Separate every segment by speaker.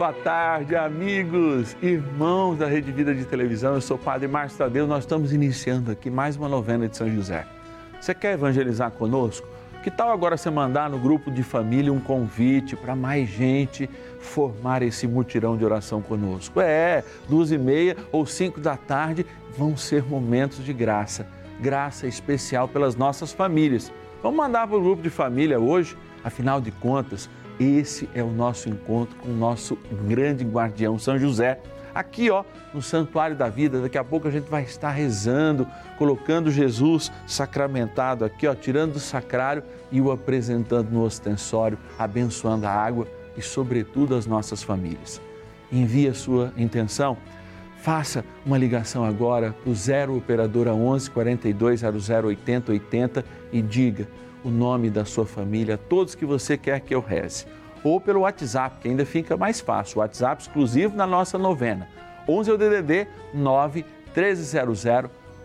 Speaker 1: Boa tarde, amigos, irmãos da Rede Vida de Televisão. Eu sou o Padre Márcio Tadeu. Nós estamos iniciando aqui mais uma novena de São José. Você quer evangelizar conosco? Que tal agora você mandar no grupo de família um convite para mais gente formar esse mutirão de oração conosco? É, duas e meia ou cinco da tarde vão ser momentos de graça, graça especial pelas nossas famílias. Vamos mandar para o grupo de família hoje, afinal de contas, esse é o nosso encontro com o nosso grande guardião São José. Aqui, ó, no Santuário da Vida, daqui a pouco a gente vai estar rezando, colocando Jesus sacramentado aqui, ó, tirando do sacrário e o apresentando no ostensório, abençoando a água e, sobretudo, as nossas famílias. Envie a sua intenção. Faça uma ligação agora para o 0 Operadora 11 42 00 80 80 e diga o nome da sua família, todos que você quer que eu reze. Ou pelo WhatsApp, que ainda fica mais fácil. O WhatsApp exclusivo na nossa novena. 11 é o DDD 9 1300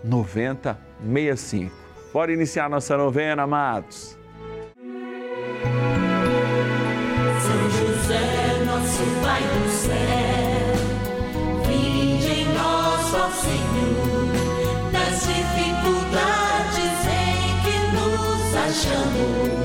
Speaker 1: 9065. Bora iniciar nossa novena, amados.
Speaker 2: Nos achamos.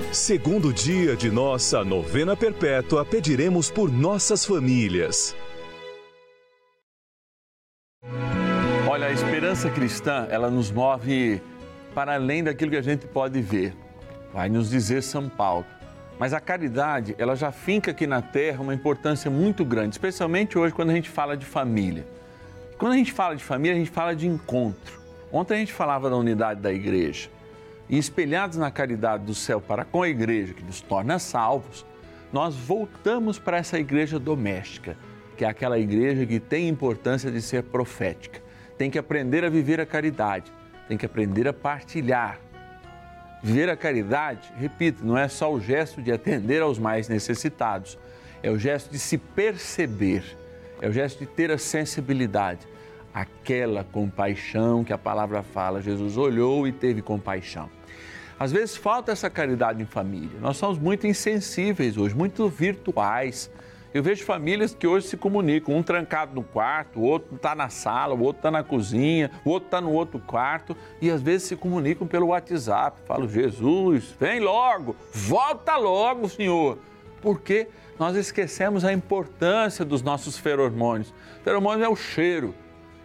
Speaker 3: segundo dia de nossa novena perpétua, pediremos por nossas famílias.
Speaker 1: Olha, a esperança cristã, ela nos move para além daquilo que a gente pode ver. Vai nos dizer São Paulo. Mas a caridade, ela já finca aqui na Terra uma importância muito grande, especialmente hoje quando a gente fala de família. Quando a gente fala de família, a gente fala de encontro. Ontem a gente falava da unidade da igreja. E espelhados na caridade do céu para com a igreja, que nos torna salvos, nós voltamos para essa igreja doméstica, que é aquela igreja que tem importância de ser profética. Tem que aprender a viver a caridade, tem que aprender a partilhar. Viver a caridade, repito, não é só o gesto de atender aos mais necessitados, é o gesto de se perceber, é o gesto de ter a sensibilidade, aquela compaixão que a palavra fala. Jesus olhou e teve compaixão. Às vezes falta essa caridade em família. Nós somos muito insensíveis hoje, muito virtuais. Eu vejo famílias que hoje se comunicam, um trancado no quarto, o outro está na sala, o outro está na cozinha, o outro está no outro quarto e às vezes se comunicam pelo WhatsApp. Falo, Jesus, vem logo, volta logo, Senhor. Porque nós esquecemos a importância dos nossos feromônios. Feromônios é o cheiro.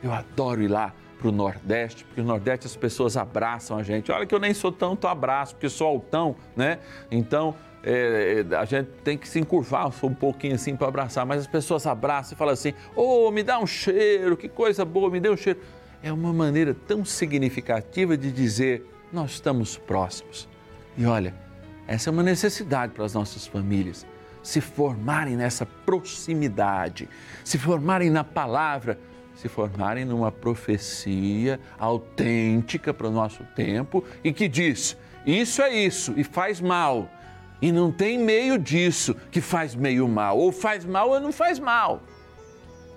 Speaker 1: Eu adoro ir lá para o Nordeste, porque no Nordeste as pessoas abraçam a gente. Olha que eu nem sou tanto abraço, porque sou altão, né? Então é, a gente tem que se encurvar um pouquinho assim para abraçar, mas as pessoas abraçam e falam assim: ô, oh, me dá um cheiro, que coisa boa, me dê um cheiro. É uma maneira tão significativa de dizer: nós estamos próximos. E olha, essa é uma necessidade para as nossas famílias se formarem nessa proximidade, se formarem na palavra se formarem numa profecia autêntica para o nosso tempo e que diz: isso é isso e faz mal. E não tem meio disso que faz meio mal, ou faz mal ou não faz mal.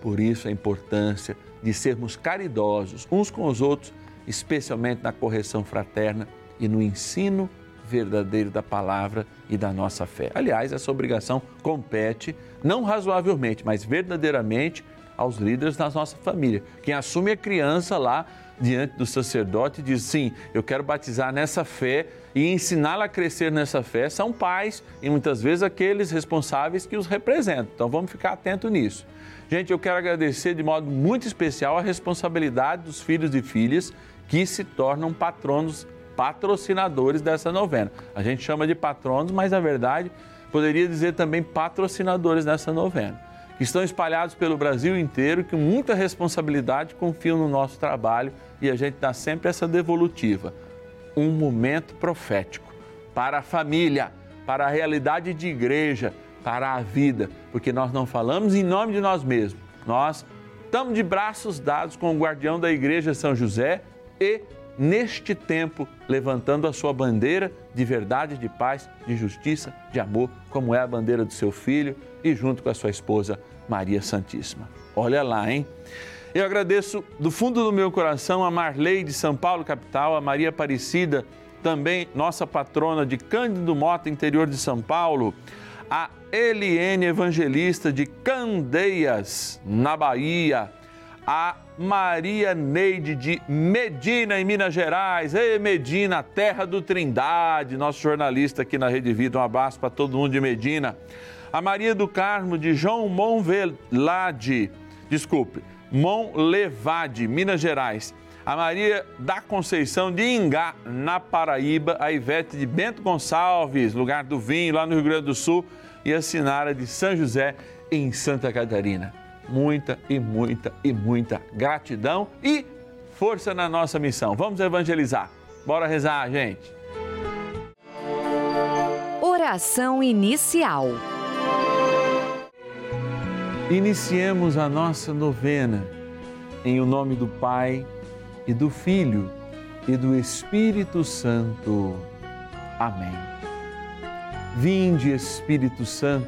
Speaker 1: Por isso a importância de sermos caridosos uns com os outros, especialmente na correção fraterna e no ensino verdadeiro da palavra e da nossa fé. Aliás, essa obrigação compete, não razoavelmente, mas verdadeiramente, aos líderes da nossa família. Quem assume a criança lá diante do sacerdote e diz: Sim, eu quero batizar nessa fé e ensiná-la a crescer nessa fé, são pais e muitas vezes aqueles responsáveis que os representam. Então vamos ficar atento nisso. Gente, eu quero agradecer de modo muito especial a responsabilidade dos filhos e filhas que se tornam patronos, patrocinadores dessa novena. A gente chama de patronos, mas na verdade poderia dizer também patrocinadores dessa novena. Estão espalhados pelo Brasil inteiro, que muita responsabilidade confiam no nosso trabalho e a gente dá sempre essa devolutiva. Um momento profético para a família, para a realidade de igreja, para a vida, porque nós não falamos em nome de nós mesmos. Nós estamos de braços dados com o guardião da igreja São José e neste tempo levantando a sua bandeira de verdade, de paz, de justiça, de amor, como é a bandeira do seu filho e junto com a sua esposa Maria Santíssima. Olha lá, hein? Eu agradeço do fundo do meu coração a Marley de São Paulo, capital, a Maria Aparecida, também nossa patrona de Cândido Mota, interior de São Paulo, a Eliene Evangelista de Candeias, na Bahia, a Maria Neide de Medina, em Minas Gerais. Ei, Medina, terra do Trindade, nosso jornalista aqui na Rede Vida. Um abraço para todo mundo de Medina. A Maria do Carmo de João Monvelade, desculpe, Monlevade, Minas Gerais. A Maria da Conceição de Ingá, na Paraíba. A Ivete de Bento Gonçalves, lugar do vinho, lá no Rio Grande do Sul. E a Sinara de São José, em Santa Catarina. Muita e muita e muita gratidão e força na nossa missão. Vamos evangelizar. Bora rezar, gente.
Speaker 4: Oração inicial.
Speaker 1: Iniciemos a nossa novena em o nome do Pai e do Filho e do Espírito Santo. Amém. Vinde, Espírito Santo,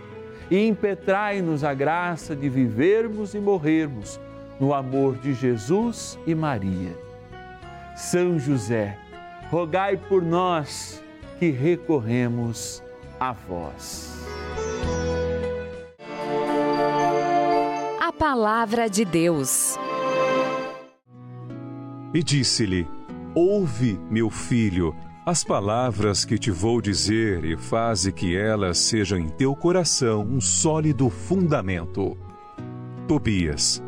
Speaker 1: e impetrai-nos a graça de vivermos e morrermos no amor de Jesus e Maria. São José, rogai por nós que recorremos a vós.
Speaker 4: A palavra de Deus.
Speaker 3: E disse-lhe: Ouve, meu filho, as palavras que te vou dizer e faze que elas sejam em teu coração um sólido fundamento. Tobias,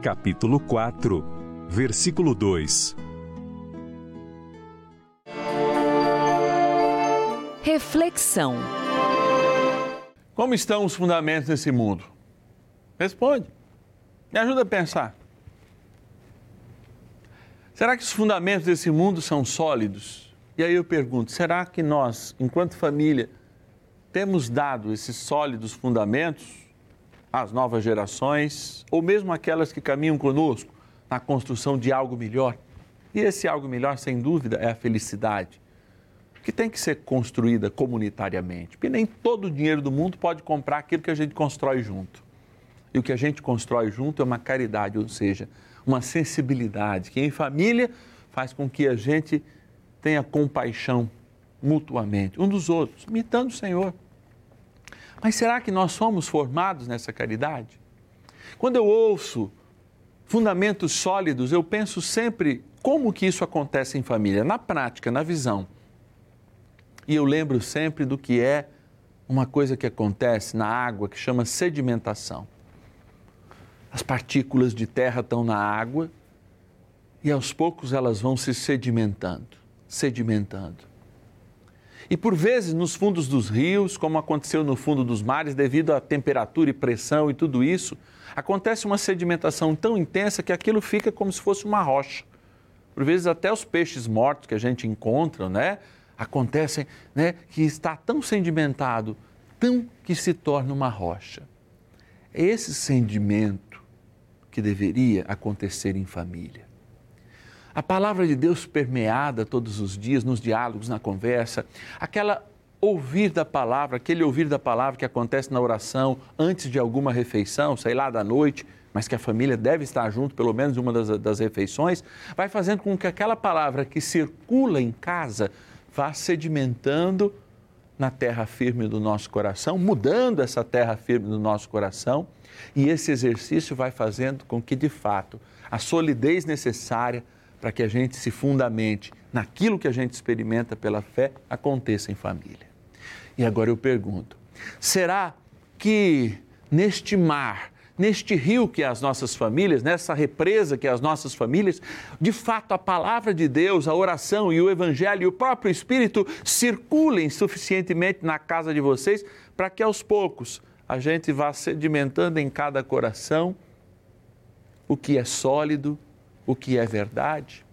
Speaker 3: capítulo 4, versículo 2.
Speaker 4: Reflexão.
Speaker 1: Como estão os fundamentos desse mundo? Responde. Me ajuda a pensar. Será que os fundamentos desse mundo são sólidos? E aí eu pergunto: será que nós, enquanto família, temos dado esses sólidos fundamentos às novas gerações, ou mesmo aquelas que caminham conosco na construção de algo melhor? E esse algo melhor, sem dúvida, é a felicidade, que tem que ser construída comunitariamente, porque nem todo o dinheiro do mundo pode comprar aquilo que a gente constrói junto. E o que a gente constrói junto é uma caridade, ou seja, uma sensibilidade que em família faz com que a gente tenha compaixão mutuamente, um dos outros, imitando o Senhor. Mas será que nós somos formados nessa caridade? Quando eu ouço fundamentos sólidos, eu penso sempre como que isso acontece em família, na prática, na visão. E eu lembro sempre do que é uma coisa que acontece na água que chama sedimentação. As partículas de terra estão na água e aos poucos elas vão se sedimentando, sedimentando. E por vezes nos fundos dos rios, como aconteceu no fundo dos mares, devido à temperatura e pressão e tudo isso, acontece uma sedimentação tão intensa que aquilo fica como se fosse uma rocha. Por vezes até os peixes mortos que a gente encontra, né, acontecem, né, que está tão sedimentado, tão que se torna uma rocha. É esse sedimento que deveria acontecer em família. A palavra de Deus permeada todos os dias, nos diálogos, na conversa, aquela ouvir da palavra, aquele ouvir da palavra que acontece na oração antes de alguma refeição, sei lá, da noite, mas que a família deve estar junto, pelo menos uma das, das refeições, vai fazendo com que aquela palavra que circula em casa vá sedimentando na terra firme do nosso coração, mudando essa terra firme do nosso coração, e esse exercício vai fazendo com que, de fato, a solidez necessária para que a gente se fundamente naquilo que a gente experimenta pela fé aconteça em família. E agora eu pergunto: será que neste mar, neste rio que é as nossas famílias, nessa represa que é as nossas famílias, de fato a palavra de Deus, a oração e o evangelho e o próprio Espírito circulem suficientemente na casa de vocês para que aos poucos a gente vá sedimentando em cada coração o que é sólido, o que é verdade?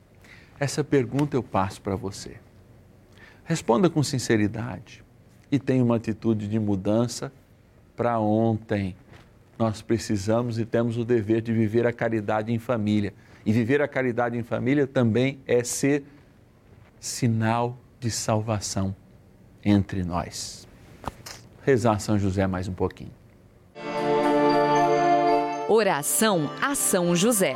Speaker 1: Essa pergunta eu passo para você. Responda com sinceridade e tenha uma atitude de mudança para ontem. Nós precisamos e temos o dever de viver a caridade em família. E viver a caridade em família também é ser sinal de salvação entre nós. Rezar São José mais um pouquinho.
Speaker 4: Oração a São José.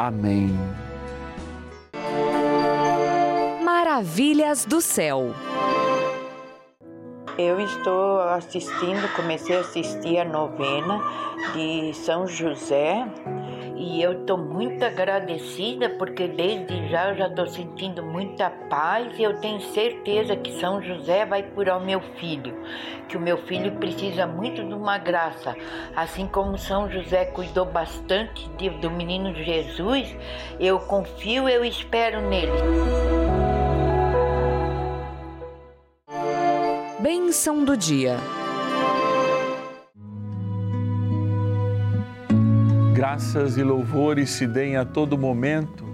Speaker 1: Amém.
Speaker 4: Maravilhas do céu.
Speaker 5: Eu estou assistindo, comecei a assistir a novena de São José e eu estou muito agradecida porque desde já eu já estou sentindo muita paz e eu tenho certeza que São José vai curar o meu filho, que o meu filho precisa muito de uma graça, assim como São José cuidou bastante de, do menino Jesus, eu confio, eu espero nele.
Speaker 4: Bênção do dia.
Speaker 1: Graças e louvores se deem a todo momento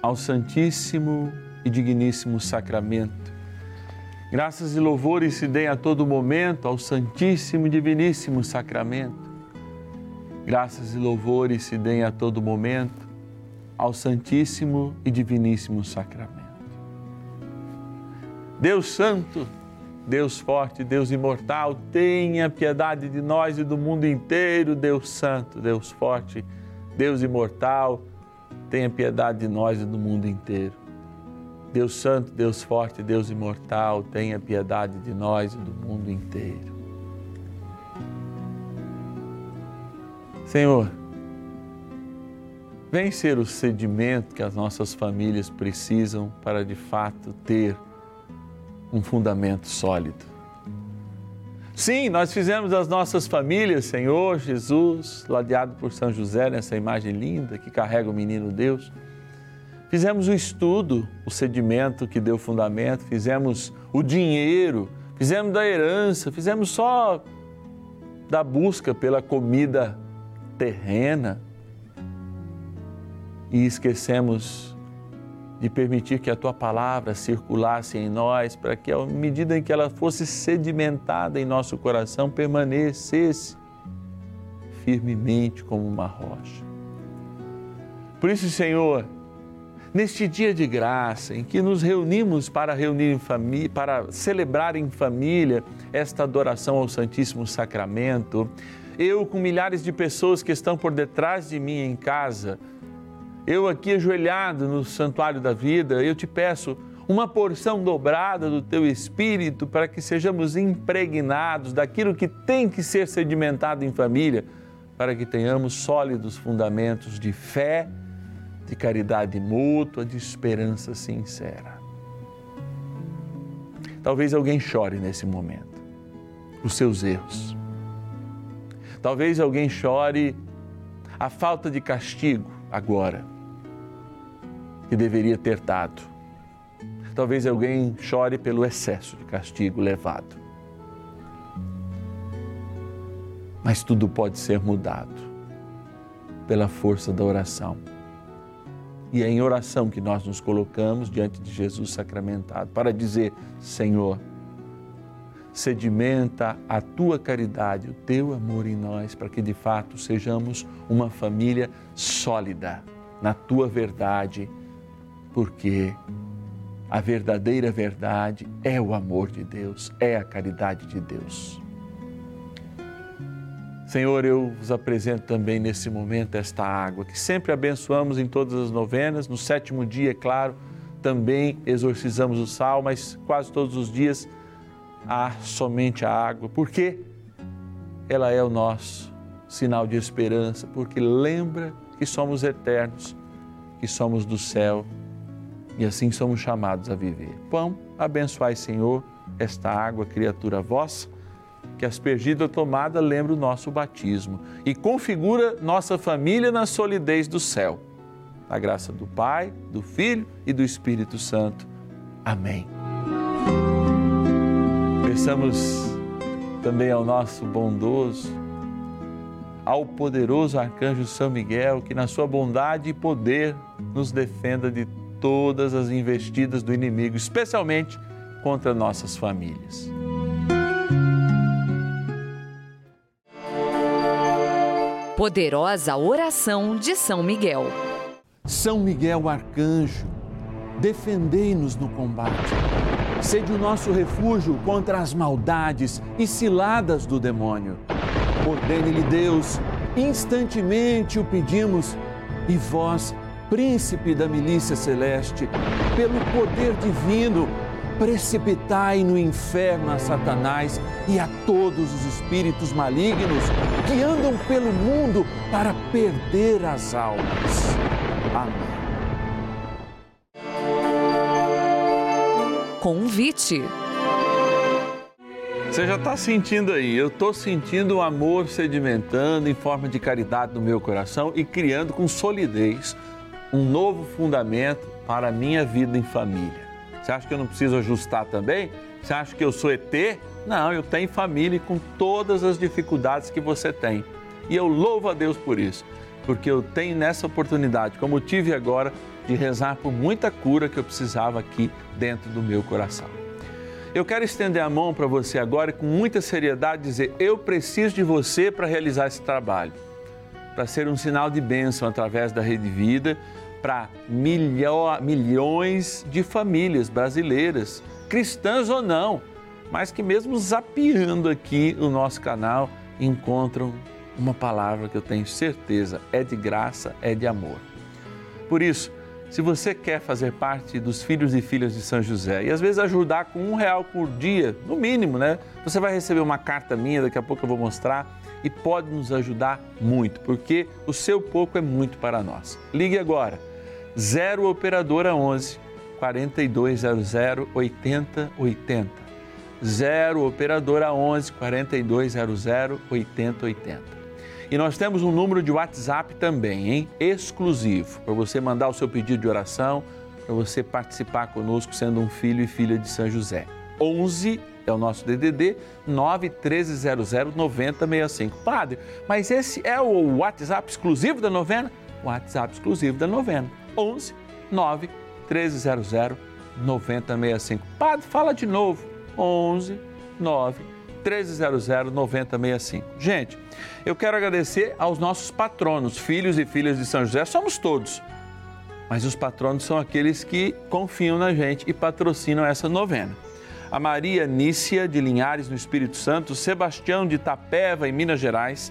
Speaker 1: ao Santíssimo e Digníssimo Sacramento. Graças e louvores se deem a todo momento ao Santíssimo e Diviníssimo Sacramento. Graças e louvores se deem a todo momento ao Santíssimo e Diviníssimo Sacramento. Deus Santo, Deus forte, Deus imortal, tenha piedade de nós e do mundo inteiro, Deus Santo, Deus forte, Deus imortal, tenha piedade de nós e do mundo inteiro. Deus Santo, Deus forte, Deus imortal, tenha piedade de nós e do mundo inteiro. Senhor, vem ser o sedimento que as nossas famílias precisam para de fato ter um fundamento sólido. Sim, nós fizemos as nossas famílias, Senhor Jesus, ladeado por São José nessa imagem linda que carrega o menino Deus. Fizemos o estudo, o sedimento que deu fundamento, fizemos o dinheiro, fizemos da herança, fizemos só da busca pela comida terrena e esquecemos de permitir que a tua palavra circulasse em nós, para que, à medida em que ela fosse sedimentada em nosso coração, permanecesse firmemente como uma rocha. Por isso, Senhor, neste dia de graça em que nos reunimos para reunir em família, para celebrar em família esta adoração ao Santíssimo Sacramento, eu com milhares de pessoas que estão por detrás de mim em casa, eu aqui ajoelhado no santuário da vida, eu te peço uma porção dobrada do teu espírito para que sejamos impregnados daquilo que tem que ser sedimentado em família, para que tenhamos sólidos fundamentos de fé, de caridade mútua, de esperança sincera. Talvez alguém chore nesse momento, os seus erros. Talvez alguém chore a falta de castigo agora que deveria ter dado. Talvez alguém chore pelo excesso de castigo levado. Mas tudo pode ser mudado pela força da oração. E é em oração que nós nos colocamos diante de Jesus sacramentado para dizer: Senhor, sedimenta a tua caridade, o teu amor em nós, para que de fato sejamos uma família sólida na tua verdade porque a verdadeira verdade é o amor de Deus, é a caridade de Deus. Senhor, eu vos apresento também nesse momento esta água que sempre abençoamos em todas as novenas. No sétimo dia, é claro, também exorcizamos o sal, mas quase todos os dias há somente a água. Por quê? Ela é o nosso sinal de esperança, porque lembra que somos eternos, que somos do céu e assim somos chamados a viver. Pão, abençoai, Senhor, esta água, criatura vossa, que aspergida tomada lembra o nosso batismo e configura nossa família na solidez do céu. A graça do Pai, do Filho e do Espírito Santo. Amém. Peçamos também ao nosso bondoso, ao poderoso arcanjo São Miguel, que na sua bondade e poder nos defenda de todas as investidas do inimigo, especialmente contra nossas famílias.
Speaker 4: Poderosa oração de São Miguel.
Speaker 1: São Miguel Arcanjo, defendei-nos no combate. Sede o nosso refúgio contra as maldades e ciladas do demônio. Ordene-lhe Deus, instantemente o pedimos, e vós, príncipe da milícia celeste, pelo poder divino, precipitai no inferno a Satanás e a todos os espíritos malignos que andam pelo mundo para perder as almas. Amém.
Speaker 4: Convite.
Speaker 1: Você já está sentindo aí, eu estou sentindo o amor sedimentando em forma de caridade no meu coração e criando com solidez um novo fundamento para a minha vida em família. Você acha que eu não preciso ajustar também? Você acha que eu sou ET? Não, eu tenho família com todas as dificuldades que você tem. E eu louvo a Deus por isso, porque eu tenho nessa oportunidade, como tive agora, de rezar por muita cura que eu precisava aqui dentro do meu coração. Eu quero estender a mão para você agora e com muita seriedade dizer: eu preciso de você para realizar esse trabalho, para ser um sinal de bênção através da Rede Vida para milhões de famílias brasileiras, cristãs ou não, mas que mesmo zapeando aqui o nosso canal encontram uma palavra que eu tenho certeza é de graça, é de amor. Por isso, se você quer fazer parte dos filhos e filhas de São José e às vezes ajudar com um real por dia, no mínimo, né? Você vai receber uma carta minha, daqui a pouco eu vou mostrar e pode nos ajudar muito, porque o seu pouco é muito para nós. Ligue agora 0 Operadora 11 4200 8080. 0 Operadora 11 4200 8080. E nós temos um número de WhatsApp também, hein? Exclusivo, para você mandar o seu pedido de oração, para você participar conosco sendo um filho e filha de São José. 11 é o nosso DDD 91300 9065. Padre, mas esse é o WhatsApp exclusivo da novena? WhatsApp exclusivo da novena. 11 9 1300 9065. Padre, fala de novo. 11 9 1300 9065. Gente, eu quero agradecer aos nossos patronos, filhos e filhas de São José, somos todos. Mas os patronos são aqueles que confiam na gente e patrocinam essa novena. A Maria Nícia de Linhares, no Espírito Santo, Sebastião de Tapeva, em Minas Gerais,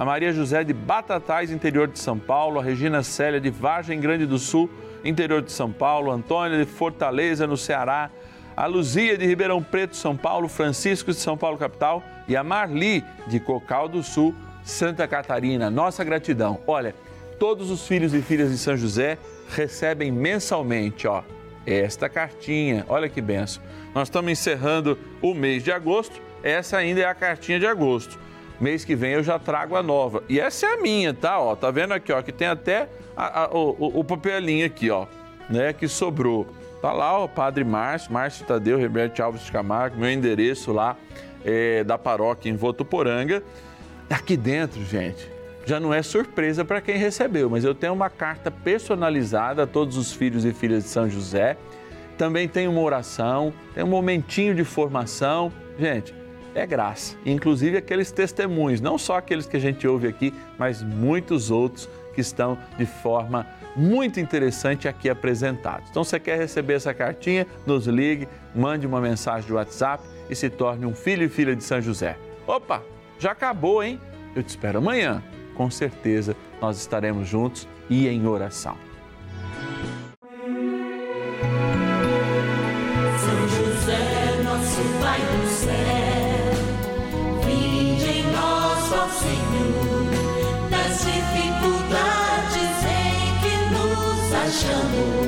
Speaker 1: a Maria José de Batatais, interior de São Paulo, a Regina Célia de Vargem Grande do Sul, interior de São Paulo, Antônia de Fortaleza, no Ceará, a Luzia de Ribeirão Preto, São Paulo, Francisco de São Paulo, capital, e a Marli de Cocal do Sul, Santa Catarina. Nossa gratidão. Olha, todos os filhos e filhas de São José recebem mensalmente, ó, esta cartinha. Olha que benção. Nós estamos encerrando o mês de agosto, essa ainda é a cartinha de agosto. Mês que vem eu já trago a nova. E essa é a minha, tá? Ó, tá vendo aqui, ó, que tem até a, a, o, o papelinho aqui, ó, né, que sobrou. Tá lá, ó, Padre Márcio, Márcio Tadeu, Roberto Alves de Camargo, meu endereço lá é, da paróquia em Votuporanga. Aqui dentro, gente, já não é surpresa para quem recebeu, mas eu tenho uma carta personalizada a todos os filhos e filhas de São José. Também tem uma oração, tem um momentinho de formação. Gente, é graça. Inclusive aqueles testemunhos, não só aqueles que a gente ouve aqui, mas muitos outros que estão de forma muito interessante aqui apresentados. Então, você quer receber essa cartinha? Nos ligue, mande uma mensagem de WhatsApp e se torne um filho e filha de São José. Opa, já acabou, hein? Eu te espero amanhã. Com certeza nós estaremos juntos e em oração.
Speaker 2: São José, nosso Pai do nos